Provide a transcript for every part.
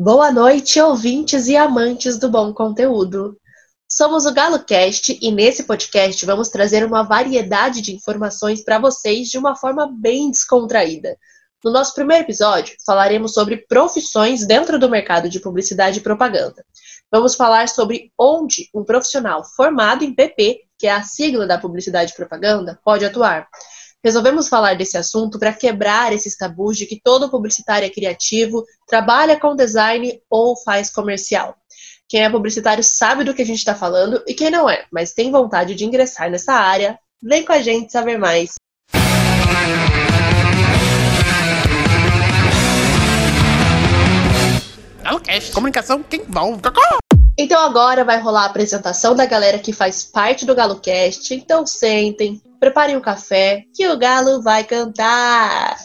Boa noite, ouvintes e amantes do bom conteúdo. Somos o GaloCast e nesse podcast vamos trazer uma variedade de informações para vocês de uma forma bem descontraída. No nosso primeiro episódio, falaremos sobre profissões dentro do mercado de publicidade e propaganda. Vamos falar sobre onde um profissional formado em PP, que é a sigla da publicidade e propaganda, pode atuar. Resolvemos falar desse assunto para quebrar esses tabus de que todo publicitário é criativo, trabalha com design ou faz comercial. Quem é publicitário sabe do que a gente está falando e quem não é, mas tem vontade de ingressar nessa área, vem com a gente saber mais. Comunicação quem envolve. Então agora vai rolar a apresentação da galera que faz parte do GaloCast. Então sentem, preparem o um café, que o Galo vai cantar.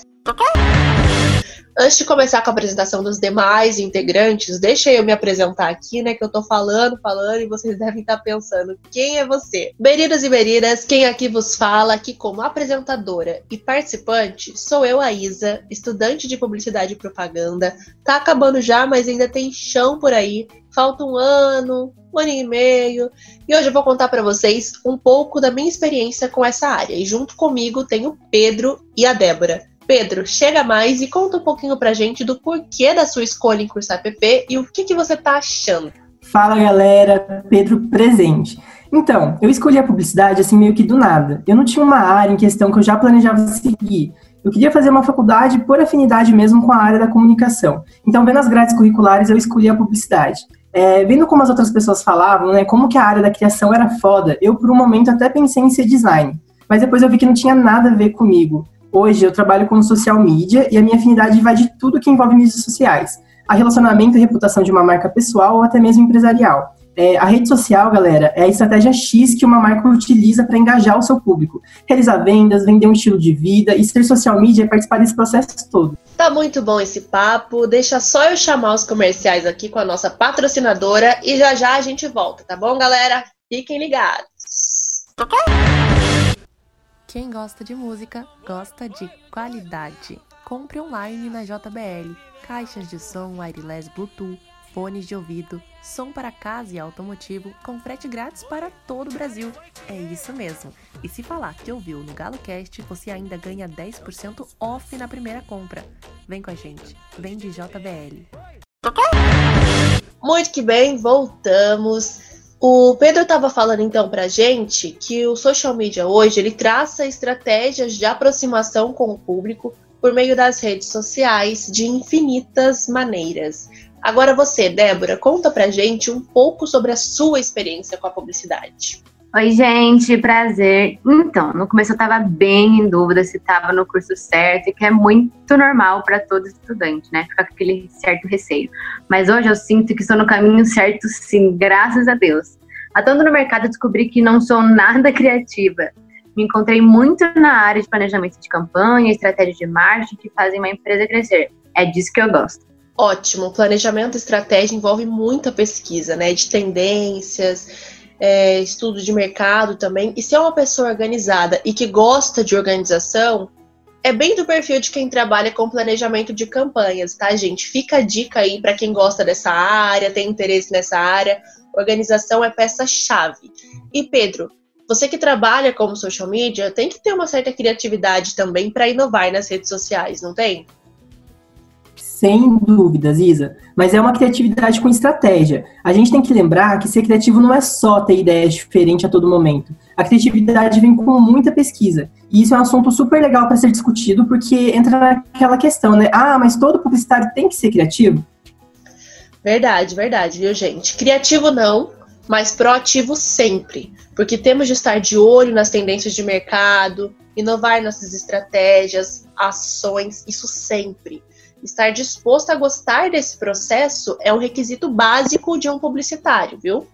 Antes de começar com a apresentação dos demais integrantes, deixa eu me apresentar aqui, né? Que eu tô falando, falando e vocês devem estar pensando: quem é você? Beridas e Beridas, quem aqui vos fala, aqui como apresentadora e participante, sou eu, a Isa, estudante de publicidade e propaganda. Tá acabando já, mas ainda tem chão por aí. Falta um ano, um ano e meio. E hoje eu vou contar para vocês um pouco da minha experiência com essa área. E junto comigo tem o Pedro e a Débora. Pedro, chega mais e conta um pouquinho pra gente do porquê da sua escolha em cursar PP e o que, que você tá achando. Fala galera, Pedro presente. Então, eu escolhi a publicidade assim meio que do nada. Eu não tinha uma área em questão que eu já planejava seguir. Eu queria fazer uma faculdade por afinidade mesmo com a área da comunicação. Então, vendo as grades curriculares, eu escolhi a publicidade. É, vendo como as outras pessoas falavam, né, como que a área da criação era foda, eu por um momento até pensei em ser design. Mas depois eu vi que não tinha nada a ver comigo. Hoje eu trabalho como social media e a minha afinidade vai de tudo que envolve mídias sociais. A relacionamento e reputação de uma marca pessoal ou até mesmo empresarial. É, a rede social, galera, é a estratégia X que uma marca utiliza para engajar o seu público. Realizar vendas, vender um estilo de vida e ser social media é participar desse processo todo. Tá muito bom esse papo. Deixa só eu chamar os comerciais aqui com a nossa patrocinadora e já já a gente volta, tá bom, galera? Fiquem ligados. Quem gosta de música, gosta de qualidade. Compre online na JBL. Caixas de som wireless Bluetooth, fones de ouvido, som para casa e automotivo com frete grátis para todo o Brasil. É isso mesmo. E se falar que ouviu no GaloCast, você ainda ganha 10% off na primeira compra. Vem com a gente. Vem de JBL. Muito que bem, voltamos. O Pedro estava falando então para gente que o social media hoje ele traça estratégias de aproximação com o público por meio das redes sociais de infinitas maneiras. Agora você, Débora, conta pra gente um pouco sobre a sua experiência com a publicidade. Oi, gente, prazer. Então, no começo eu estava bem em dúvida se estava no curso certo, que é muito normal para todo estudante, né? Ficar com aquele certo receio. Mas hoje eu sinto que estou no caminho certo, sim, graças a Deus. Atuando no mercado, descobri que não sou nada criativa. Me encontrei muito na área de planejamento de campanha, estratégia de marketing que fazem uma empresa crescer. É disso que eu gosto. Ótimo. Planejamento e estratégia envolve muita pesquisa, né? De tendências, é, estudo de mercado também. E se é uma pessoa organizada e que gosta de organização, é bem do perfil de quem trabalha com planejamento de campanhas, tá, gente? Fica a dica aí para quem gosta dessa área, tem interesse nessa área. Organização é peça-chave. E Pedro, você que trabalha como social media, tem que ter uma certa criatividade também para inovar nas redes sociais, não tem? Sem dúvidas, Isa. Mas é uma criatividade com estratégia. A gente tem que lembrar que ser criativo não é só ter ideias diferentes a todo momento. A criatividade vem com muita pesquisa. E isso é um assunto super legal para ser discutido, porque entra naquela questão, né? Ah, mas todo publicitário tem que ser criativo? Verdade, verdade, viu, gente? Criativo não, mas proativo sempre. Porque temos de estar de olho nas tendências de mercado, inovar nossas estratégias, ações, isso sempre. Estar disposto a gostar desse processo é um requisito básico de um publicitário, viu?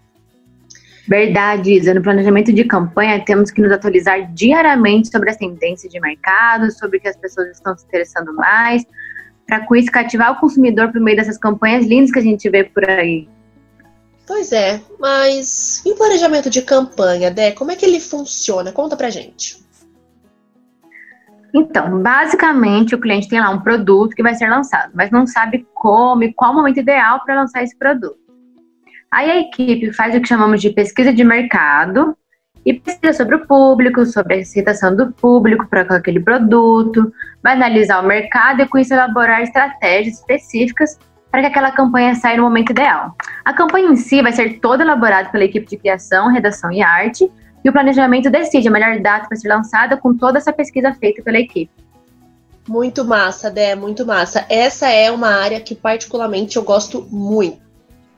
Verdade, Isa. No planejamento de campanha, temos que nos atualizar diariamente sobre as tendências de mercado, sobre o que as pessoas estão se interessando mais, para com isso cativar o consumidor por meio dessas campanhas lindas que a gente vê por aí. Pois é, mas e o planejamento de campanha, Dé? Como é que ele funciona? Conta pra gente. Então, basicamente, o cliente tem lá um produto que vai ser lançado, mas não sabe como e qual o momento ideal para lançar esse produto. Aí a equipe faz o que chamamos de pesquisa de mercado e pesquisa sobre o público, sobre a aceitação do público para aquele produto, vai analisar o mercado e com isso elaborar estratégias específicas para que aquela campanha saia no momento ideal. A campanha em si vai ser toda elaborada pela equipe de criação, redação e arte, e o planejamento decide a melhor data para ser lançada com toda essa pesquisa feita pela equipe. Muito massa, Dé, muito massa. Essa é uma área que particularmente eu gosto muito.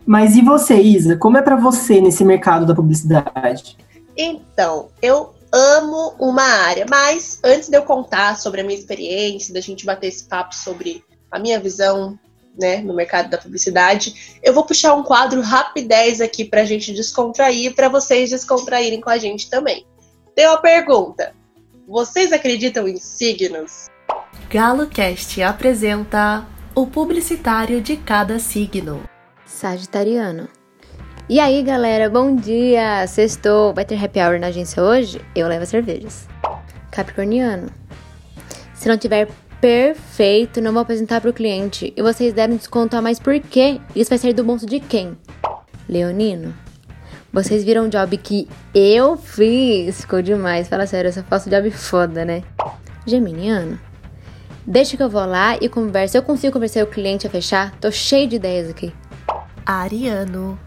Mas e você, Isa? Como é para você nesse mercado da publicidade? Então, eu amo uma área, mas antes de eu contar sobre a minha experiência, da gente bater esse papo sobre a minha visão né, no mercado da publicidade, eu vou puxar um quadro rapidez aqui para a gente descontrair, para vocês descontraírem com a gente também. Tem uma pergunta: vocês acreditam em signos? GaloCast apresenta o publicitário de cada signo. Sagitariano. E aí, galera, bom dia! Sextou, vai ter happy hour na agência hoje? Eu levo cervejas. Capricorniano. Se não tiver perfeito, não vou apresentar para o cliente. E vocês deram desconto a mais por quê? Isso vai sair do bolso de quem? Leonino. Vocês viram o job que eu fiz? Ficou demais. Fala sério, eu só faço job foda, né? Geminiano. Deixa que eu vou lá e converso. Eu consigo convencer o cliente a fechar? Tô cheio de ideias aqui. Ariano.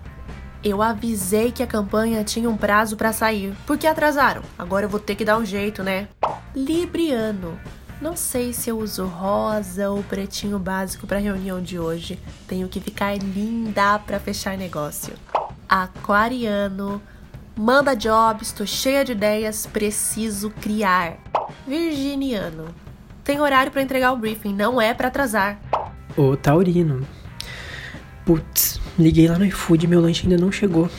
Eu avisei que a campanha tinha um prazo para sair. Por que atrasaram? Agora eu vou ter que dar um jeito, né? Libriano. Não sei se eu uso rosa ou pretinho básico para a reunião de hoje. Tenho que ficar linda para fechar negócio. Aquariano. Manda jobs, estou cheia de ideias, preciso criar. Virginiano. Tem horário para entregar o briefing, não é para atrasar. O Taurino. Putz, liguei lá no iFood e meu lanche ainda não chegou.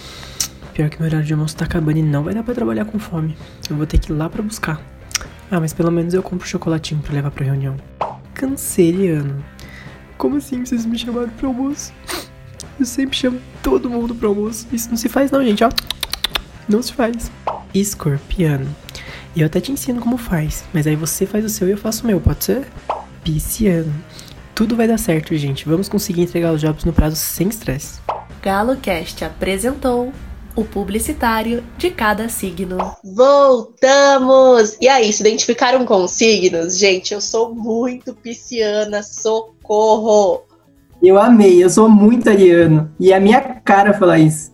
Pior que meu horário de almoço tá acabando e não vai dar pra trabalhar com fome. Eu vou ter que ir lá pra buscar. Ah, mas pelo menos eu compro chocolatinho pra levar pra reunião. Canceriano. Como assim vocês me chamaram pro almoço? Eu sempre chamo todo mundo pro almoço. Isso não se faz não, gente, ó. Não se faz. Escorpiano. E eu até te ensino como faz, mas aí você faz o seu e eu faço o meu, pode ser? Pisciano. Tudo vai dar certo, gente. Vamos conseguir entregar os jobs no prazo sem estresse. GaloCast apresentou o publicitário de cada signo. Voltamos! E aí, se identificaram com os signos? Gente, eu sou muito pisciana, socorro! Eu amei, eu sou muito ariano. E é a minha cara falar isso.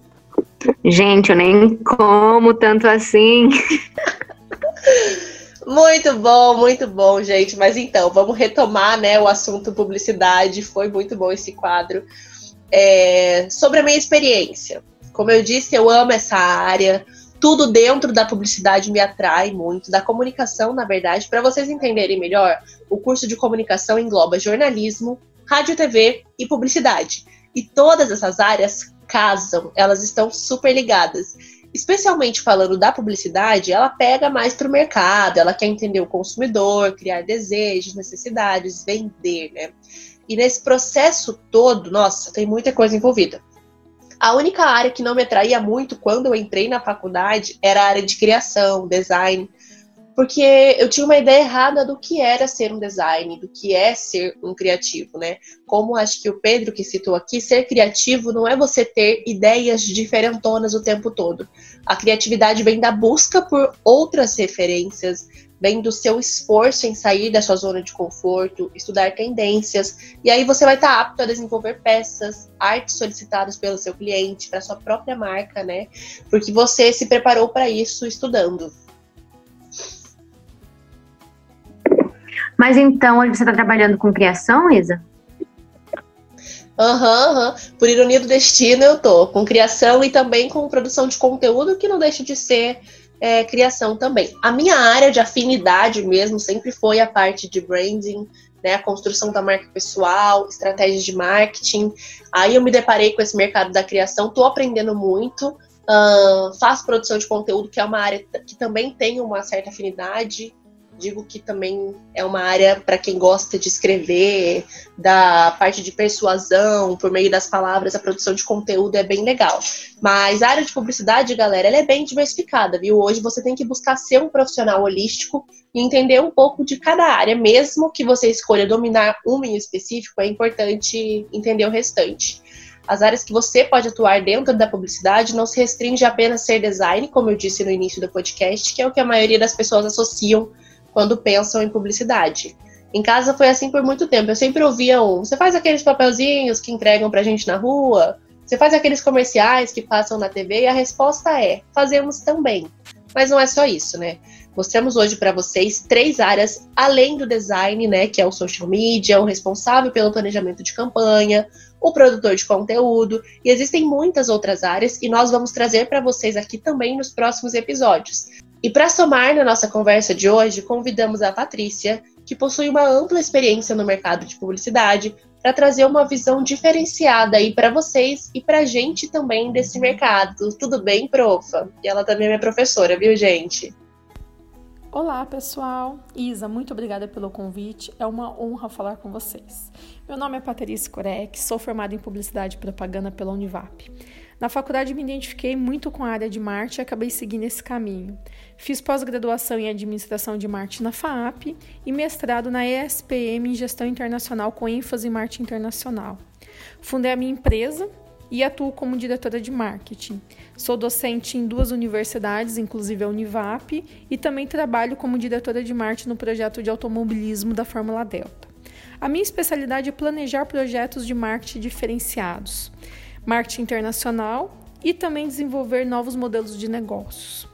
Gente, eu nem como tanto assim. Muito bom, muito bom, gente. Mas então, vamos retomar né, o assunto publicidade. Foi muito bom esse quadro. É, sobre a minha experiência. Como eu disse, eu amo essa área. Tudo dentro da publicidade me atrai muito, da comunicação, na verdade. Para vocês entenderem melhor, o curso de comunicação engloba jornalismo, rádio, TV e publicidade. E todas essas áreas casam, elas estão super ligadas especialmente falando da publicidade, ela pega mais para o mercado, ela quer entender o consumidor, criar desejos, necessidades, vender, né? E nesse processo todo, nossa, tem muita coisa envolvida. A única área que não me atraía muito quando eu entrei na faculdade era a área de criação, design, porque eu tinha uma ideia errada do que era ser um design, do que é ser um criativo, né? Como acho que o Pedro que citou aqui, ser criativo não é você ter ideias diferentonas o tempo todo. A criatividade vem da busca por outras referências, vem do seu esforço em sair da sua zona de conforto, estudar tendências, e aí você vai estar apto a desenvolver peças, artes solicitadas pelo seu cliente, para sua própria marca, né? Porque você se preparou para isso estudando. Mas então, hoje você está trabalhando com criação, Isa? Aham, uhum, uhum. por ironia do destino, eu tô com criação e também com produção de conteúdo, que não deixa de ser é, criação também. A minha área de afinidade mesmo sempre foi a parte de branding, né, a construção da marca pessoal, estratégias de marketing. Aí eu me deparei com esse mercado da criação, tô aprendendo muito. Uh, faço produção de conteúdo, que é uma área que também tem uma certa afinidade digo que também é uma área para quem gosta de escrever, da parte de persuasão, por meio das palavras, a produção de conteúdo é bem legal. Mas a área de publicidade, galera, ela é bem diversificada, viu? Hoje você tem que buscar ser um profissional holístico e entender um pouco de cada área, mesmo que você escolha dominar uma em específico, é importante entender o restante. As áreas que você pode atuar dentro da publicidade não se restringe apenas a ser design, como eu disse no início do podcast, que é o que a maioria das pessoas associam quando pensam em publicidade. Em casa foi assim por muito tempo. Eu sempre ouvia um: você faz aqueles papelzinhos que entregam pra gente na rua? Você faz aqueles comerciais que passam na TV? E a resposta é: fazemos também. Mas não é só isso, né? Mostramos hoje para vocês três áreas além do design, né, que é o social media, o responsável pelo planejamento de campanha, o produtor de conteúdo, e existem muitas outras áreas e nós vamos trazer para vocês aqui também nos próximos episódios. E para somar na nossa conversa de hoje, convidamos a Patrícia, que possui uma ampla experiência no mercado de publicidade, para trazer uma visão diferenciada aí para vocês e para a gente também desse mercado. Tudo bem, profa? E ela também é professora, viu, gente? Olá, pessoal. Isa, muito obrigada pelo convite. É uma honra falar com vocês. Meu nome é Patrícia Corek, sou formada em Publicidade e Propaganda pela Univap. Na faculdade me identifiquei muito com a área de marketing e acabei seguindo esse caminho. Fiz pós-graduação em Administração de Marketing na FAAP e mestrado na ESPM em Gestão Internacional com ênfase em marketing internacional. Fundei a minha empresa, e atuo como diretora de marketing. Sou docente em duas universidades, inclusive a Univap, e também trabalho como diretora de marketing no projeto de automobilismo da Fórmula Delta. A minha especialidade é planejar projetos de marketing diferenciados, marketing internacional e também desenvolver novos modelos de negócios.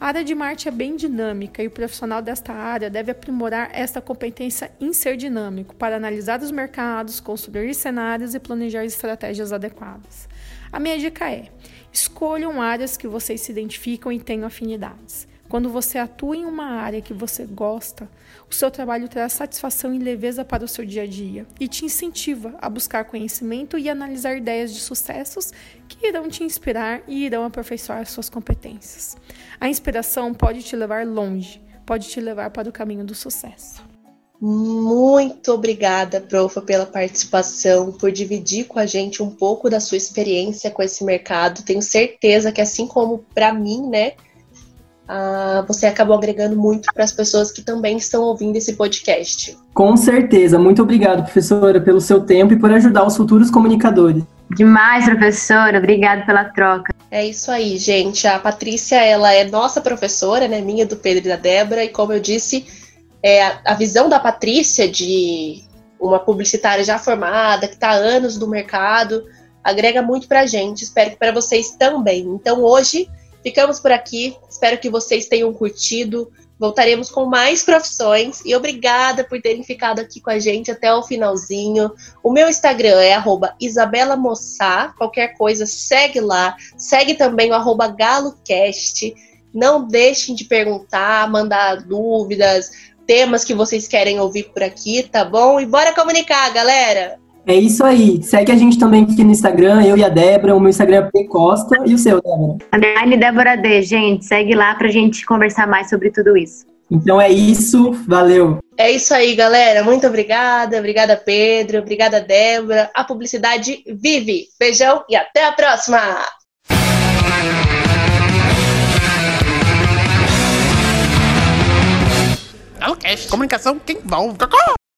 A área de marketing é bem dinâmica e o profissional desta área deve aprimorar esta competência em ser dinâmico para analisar os mercados, construir cenários e planejar estratégias adequadas. A minha dica é: escolham áreas que vocês se identificam e tenham afinidades. Quando você atua em uma área que você gosta, o seu trabalho traz satisfação e leveza para o seu dia a dia e te incentiva a buscar conhecimento e analisar ideias de sucessos que irão te inspirar e irão aperfeiçoar suas competências. A inspiração pode te levar longe, pode te levar para o caminho do sucesso. Muito obrigada, profa, pela participação, por dividir com a gente um pouco da sua experiência com esse mercado. Tenho certeza que, assim como para mim, né, uh, você acabou agregando muito para as pessoas que também estão ouvindo esse podcast. Com certeza. Muito obrigado, professora, pelo seu tempo e por ajudar os futuros comunicadores. Demais, professora. Obrigada pela troca. É isso aí, gente. A Patrícia, ela é nossa professora, né? Minha, do Pedro e da Débora. E como eu disse, é a, a visão da Patrícia de uma publicitária já formada, que está há anos no mercado, agrega muito para a gente. Espero que para vocês também. Então, hoje Ficamos por aqui. Espero que vocês tenham curtido. Voltaremos com mais profissões e obrigada por terem ficado aqui com a gente até o finalzinho. O meu Instagram é Isabela Mossá. Qualquer coisa, segue lá. Segue também o GaloCast. Não deixem de perguntar, mandar dúvidas, temas que vocês querem ouvir por aqui, tá bom? E bora comunicar, galera! É isso aí. Segue a gente também aqui no Instagram, eu e a Débora. O meu Instagram é P Costa. E o seu, Débora? Underline Débora D, gente. Segue lá pra gente conversar mais sobre tudo isso. Então é isso. Valeu. É isso aí, galera. Muito obrigada. Obrigada, Pedro. Obrigada, Débora. A publicidade vive. Beijão e até a próxima! Comunicação, quem envolve.